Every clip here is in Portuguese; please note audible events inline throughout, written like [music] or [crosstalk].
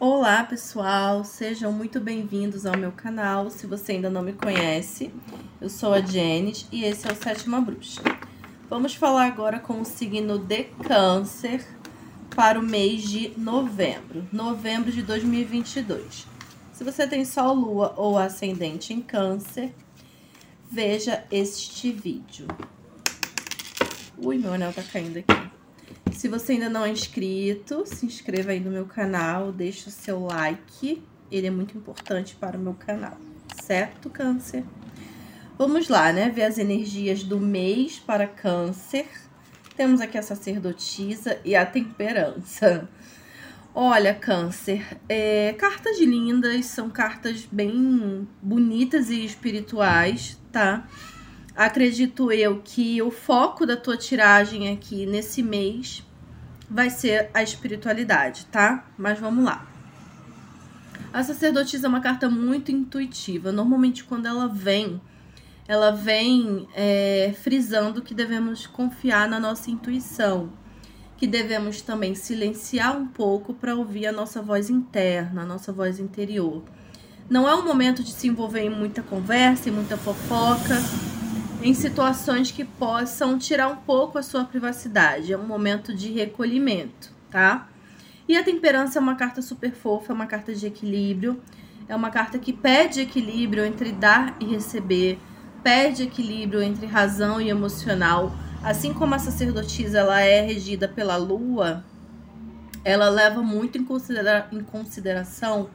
Olá pessoal, sejam muito bem-vindos ao meu canal. Se você ainda não me conhece, eu sou a Janet e esse é o Sétima Bruxa. Vamos falar agora com o signo de Câncer para o mês de novembro, novembro de 2022. Se você tem Sol, Lua ou Ascendente em Câncer, veja este vídeo. Ui, meu anel tá caindo aqui. Se você ainda não é inscrito, se inscreva aí no meu canal, deixe o seu like, ele é muito importante para o meu canal, certo, Câncer? Vamos lá, né? Ver as energias do mês para Câncer. Temos aqui a sacerdotisa e a temperança. Olha, Câncer, é, cartas lindas, são cartas bem bonitas e espirituais, tá? Acredito eu que o foco da tua tiragem aqui nesse mês vai ser a espiritualidade, tá? Mas vamos lá. A sacerdotisa é uma carta muito intuitiva. Normalmente, quando ela vem, ela vem é, frisando que devemos confiar na nossa intuição, que devemos também silenciar um pouco para ouvir a nossa voz interna, a nossa voz interior. Não é um momento de se envolver em muita conversa, em muita fofoca em situações que possam tirar um pouco a sua privacidade. É um momento de recolhimento, tá? E a temperança é uma carta super fofa, é uma carta de equilíbrio, é uma carta que pede equilíbrio entre dar e receber, pede equilíbrio entre razão e emocional. Assim como a sacerdotisa ela é regida pela lua, ela leva muito em, considera em consideração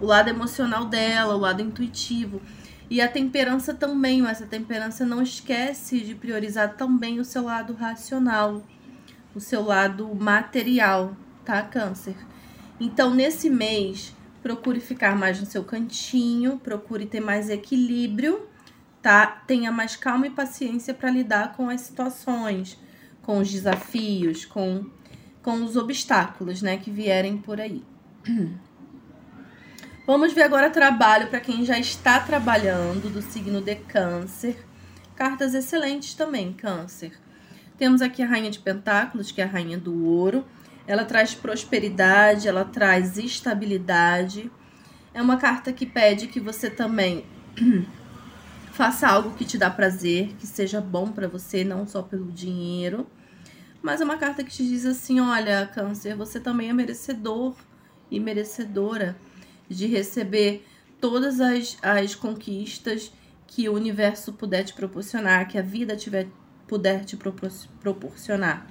o lado emocional dela, o lado intuitivo. E a temperança também, mas a temperança não esquece de priorizar também o seu lado racional, o seu lado material, tá, Câncer? Então, nesse mês, procure ficar mais no seu cantinho, procure ter mais equilíbrio, tá? Tenha mais calma e paciência para lidar com as situações, com os desafios, com, com os obstáculos, né, que vierem por aí. [clears throat] Vamos ver agora trabalho para quem já está trabalhando do signo de Câncer. Cartas excelentes também, Câncer. Temos aqui a Rainha de Pentáculos, que é a Rainha do Ouro. Ela traz prosperidade, ela traz estabilidade. É uma carta que pede que você também [clears throat] faça algo que te dá prazer, que seja bom para você, não só pelo dinheiro. Mas é uma carta que te diz assim: olha, Câncer, você também é merecedor e merecedora de receber todas as, as conquistas que o universo puder te proporcionar, que a vida tiver, puder te proporcionar.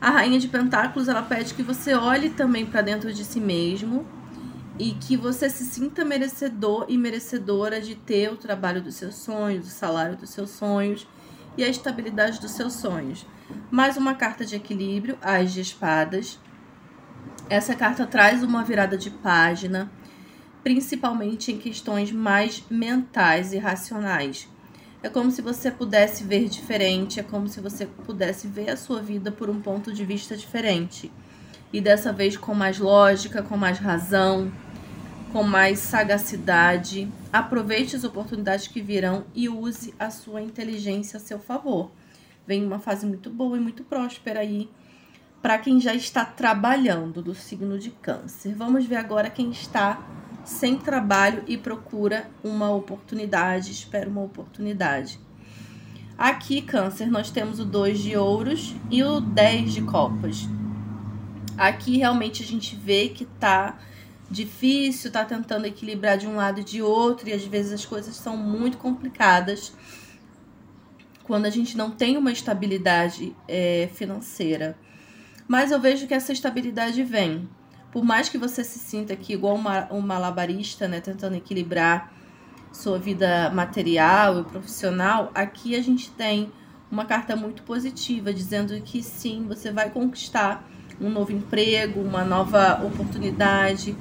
A rainha de pentáculos, ela pede que você olhe também para dentro de si mesmo e que você se sinta merecedor e merecedora de ter o trabalho dos seus sonhos, o salário dos seus sonhos e a estabilidade dos seus sonhos. Mais uma carta de equilíbrio, as de espadas. Essa carta traz uma virada de página principalmente em questões mais mentais e racionais. É como se você pudesse ver diferente, é como se você pudesse ver a sua vida por um ponto de vista diferente. E dessa vez com mais lógica, com mais razão, com mais sagacidade. Aproveite as oportunidades que virão e use a sua inteligência a seu favor. Vem uma fase muito boa e muito próspera aí para quem já está trabalhando do signo de Câncer. Vamos ver agora quem está sem trabalho e procura uma oportunidade, espera uma oportunidade. Aqui, Câncer, nós temos o 2 de ouros e o 10 de copas. Aqui realmente a gente vê que tá difícil, tá tentando equilibrar de um lado e de outro, e às vezes as coisas são muito complicadas quando a gente não tem uma estabilidade é, financeira. Mas eu vejo que essa estabilidade vem por mais que você se sinta aqui igual uma, um malabarista, né, tentando equilibrar sua vida material e profissional, aqui a gente tem uma carta muito positiva, dizendo que sim, você vai conquistar um novo emprego, uma nova oportunidade.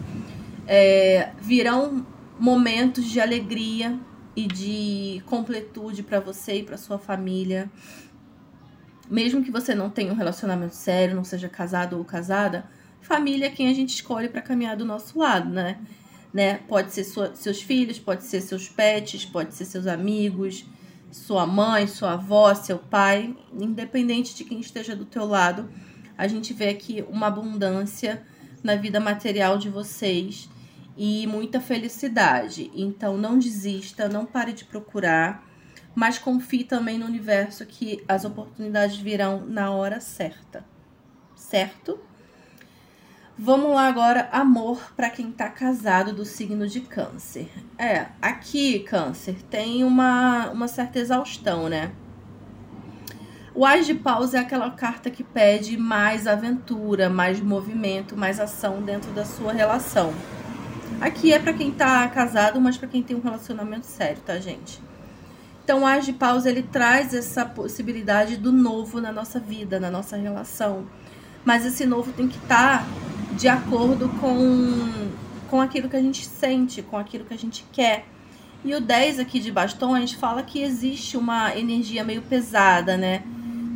É, virão momentos de alegria e de completude para você e para sua família. Mesmo que você não tenha um relacionamento sério, não seja casado ou casada, família é quem a gente escolhe para caminhar do nosso lado, né? né? Pode ser sua, seus filhos, pode ser seus pets, pode ser seus amigos, sua mãe, sua avó, seu pai, independente de quem esteja do teu lado, a gente vê aqui uma abundância na vida material de vocês e muita felicidade. Então não desista, não pare de procurar, mas confie também no universo que as oportunidades virão na hora certa. Certo? Vamos lá agora, amor para quem tá casado do signo de câncer. É, aqui, câncer, tem uma, uma certa exaustão, né? O As de Paus é aquela carta que pede mais aventura, mais movimento, mais ação dentro da sua relação. Aqui é para quem tá casado, mas para quem tem um relacionamento sério, tá, gente? Então, o As de Paus, ele traz essa possibilidade do novo na nossa vida, na nossa relação. Mas esse novo tem que estar tá de acordo com, com aquilo que a gente sente, com aquilo que a gente quer. E o 10 aqui de bastões fala que existe uma energia meio pesada, né?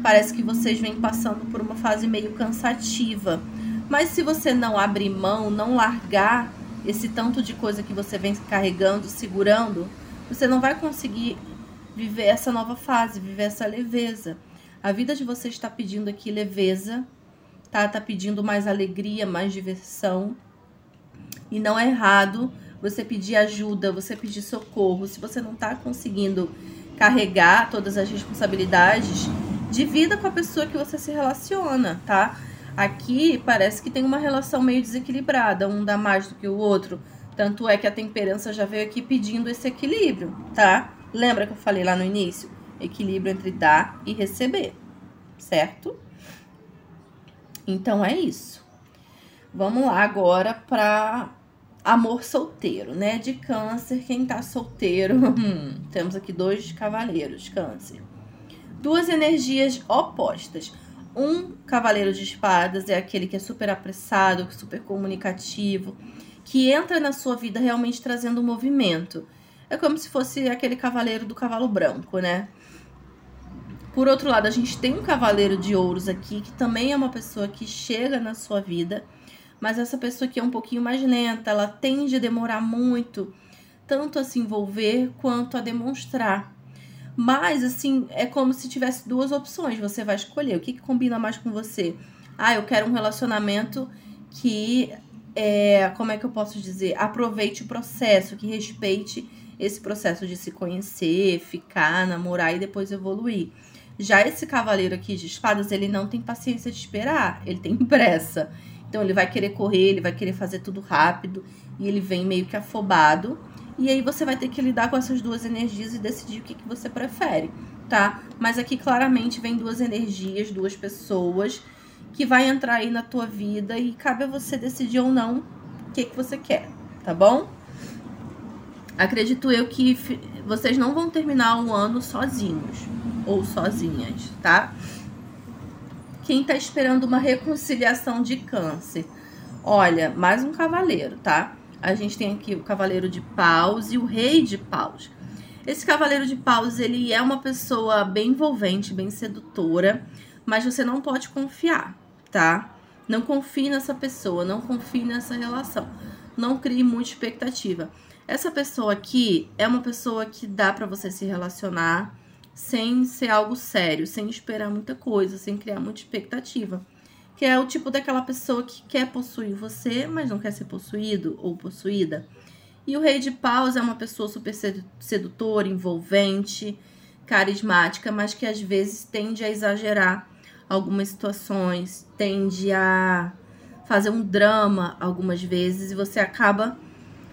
Parece que vocês vêm passando por uma fase meio cansativa. Mas se você não abrir mão, não largar esse tanto de coisa que você vem carregando, segurando, você não vai conseguir viver essa nova fase, viver essa leveza. A vida de vocês está pedindo aqui leveza, tá? Tá pedindo mais alegria, mais diversão. E não é errado você pedir ajuda, você pedir socorro. Se você não está conseguindo carregar todas as responsabilidades, divida com a pessoa que você se relaciona, tá? Aqui parece que tem uma relação meio desequilibrada, um dá mais do que o outro. Tanto é que a temperança já veio aqui pedindo esse equilíbrio, tá? Lembra que eu falei lá no início? Equilíbrio entre dar e receber, certo? Então é isso. Vamos lá agora para amor solteiro, né? De câncer, quem tá solteiro? [laughs] Hum, temos aqui dois cavaleiros, câncer. Duas energias opostas. Um cavaleiro de espadas é aquele que é super apressado, super comunicativo, que entra na sua vida realmente trazendo movimento. É como se fosse aquele cavaleiro do cavalo branco, né? Por outro lado, a gente tem um cavaleiro de ouros aqui, que também é uma pessoa que chega na sua vida, mas essa pessoa aqui é um pouquinho mais lenta, ela tende a demorar muito, tanto a se envolver quanto a demonstrar. Mas, assim, é como se tivesse duas opções. Você vai escolher o que, que combina mais com você. Ah, eu quero um relacionamento que, é, como é que eu posso dizer? Aproveite o processo, que respeite esse processo de se conhecer, ficar, namorar e depois evoluir. Já esse cavaleiro aqui de espadas, ele não tem paciência de esperar, ele tem [laughs] pressa. Então ele vai querer correr, ele vai querer fazer tudo rápido e ele vem meio que afobado. E aí você vai ter que lidar com essas duas energias e decidir o que, que você prefere, tá? Mas aqui claramente vem duas energias, duas pessoas que vai entrar aí na tua vida e cabe a você decidir ou não o que, que você quer, tá bom? Acredito eu que vocês não vão terminar um ano sozinhos ou sozinhas, tá? Quem tá esperando uma reconciliação de câncer? Olha, mais um cavaleiro, tá? A gente tem aqui o cavaleiro de paus e o rei de paus. Esse cavaleiro de paus, ele é uma pessoa bem envolvente, bem sedutora, mas você não pode confiar, tá? Não confie nessa pessoa, não confie nessa relação. Não crie muita expectativa. Essa pessoa aqui é uma pessoa que dá para você se relacionar sem ser algo sério, sem esperar muita coisa, sem criar muita expectativa. Que é o tipo daquela pessoa que quer possuir você, mas não quer ser possuído ou possuída. E o rei de paus é uma pessoa super sedutora, envolvente, carismática, mas que às vezes tende a exagerar algumas situações, tende a fazer um drama algumas vezes e você acaba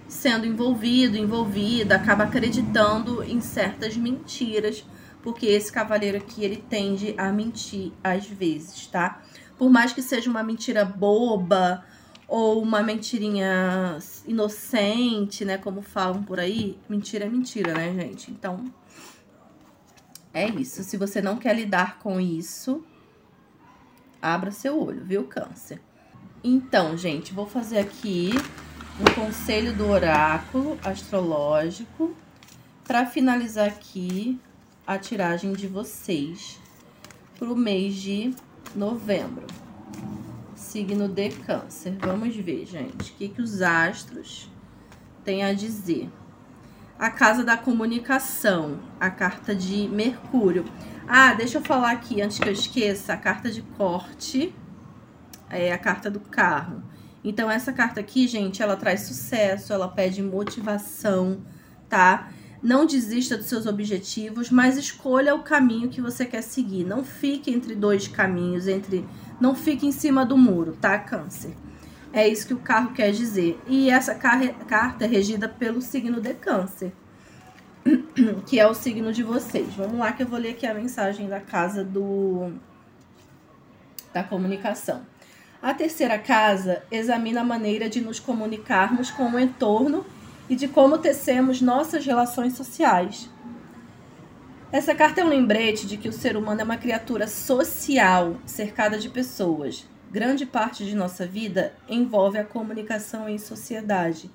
sendo envolvido, envolvida, acaba acreditando em certas mentiras, porque esse cavaleiro aqui ele tende a mentir às vezes, tá? Por mais que seja uma mentira boba ou uma mentirinha inocente, né, como falam por aí, mentira é mentira, né, gente? Então, é isso. Se você não quer lidar com isso, abra seu olho, viu, câncer? Então, gente, vou fazer aqui um conselho do oráculo astrológico para finalizar aqui a tiragem de vocês para o mês de novembro. Signo de câncer. Vamos ver, gente, o que, que os astros têm a dizer. A casa da comunicação, a carta de Mercúrio. Ah, deixa eu falar aqui, antes que eu esqueça, a carta de corte é a carta do carro Então, essa carta aqui, gente, ela traz sucesso, ela pede motivação, tá? Não desista dos seus objetivos, mas escolha o caminho que você quer seguir. Não fique entre dois caminhos, entre não fique em cima do muro, tá, Câncer? É isso que o carro quer dizer. E essa carta é regida pelo signo de Câncer, [clears throat] que é o signo de vocês. Vamos lá que eu vou ler aqui a mensagem da casa do da comunicação. A terceira casa examina a maneira de nos comunicarmos com o entorno e de como tecemos nossas relações sociais. Essa carta é um lembrete de que o ser humano é uma criatura social, cercada de pessoas. Grande parte de nossa vida envolve a comunicação em sociedade.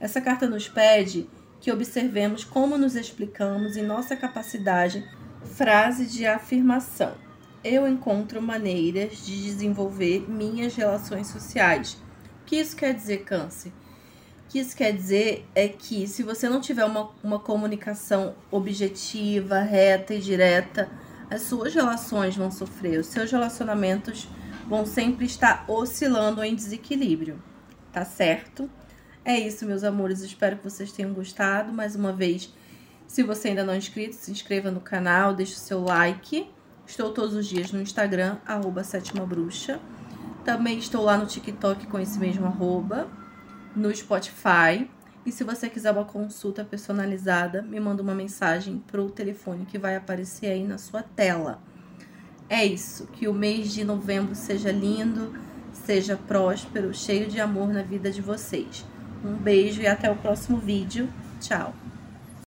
Essa carta nos pede que observemos como nos explicamos e nossa capacidade. Frase de afirmação. Eu encontro maneiras de desenvolver minhas relações sociais. O que isso quer dizer, Câncer? Que isso quer dizer é que se você não tiver uma, uma comunicação objetiva, reta e direta, as suas relações vão sofrer, os seus relacionamentos vão sempre estar oscilando em desequilíbrio, tá certo? É isso, meus amores. Espero que vocês tenham gostado. Mais uma vez, se você ainda não é inscrito, se inscreva no canal, deixe o seu like. Estou todos os dias no Instagram, arroba sétima bruxa. Também estou lá no TikTok com esse mesmo arroba, no Spotify. E se você quiser uma consulta personalizada, me manda uma mensagem pro telefone que vai aparecer aí na sua tela. É isso, que o mês de novembro seja lindo, seja próspero, cheio de amor na vida de vocês. Um beijo e até o próximo vídeo. Tchau!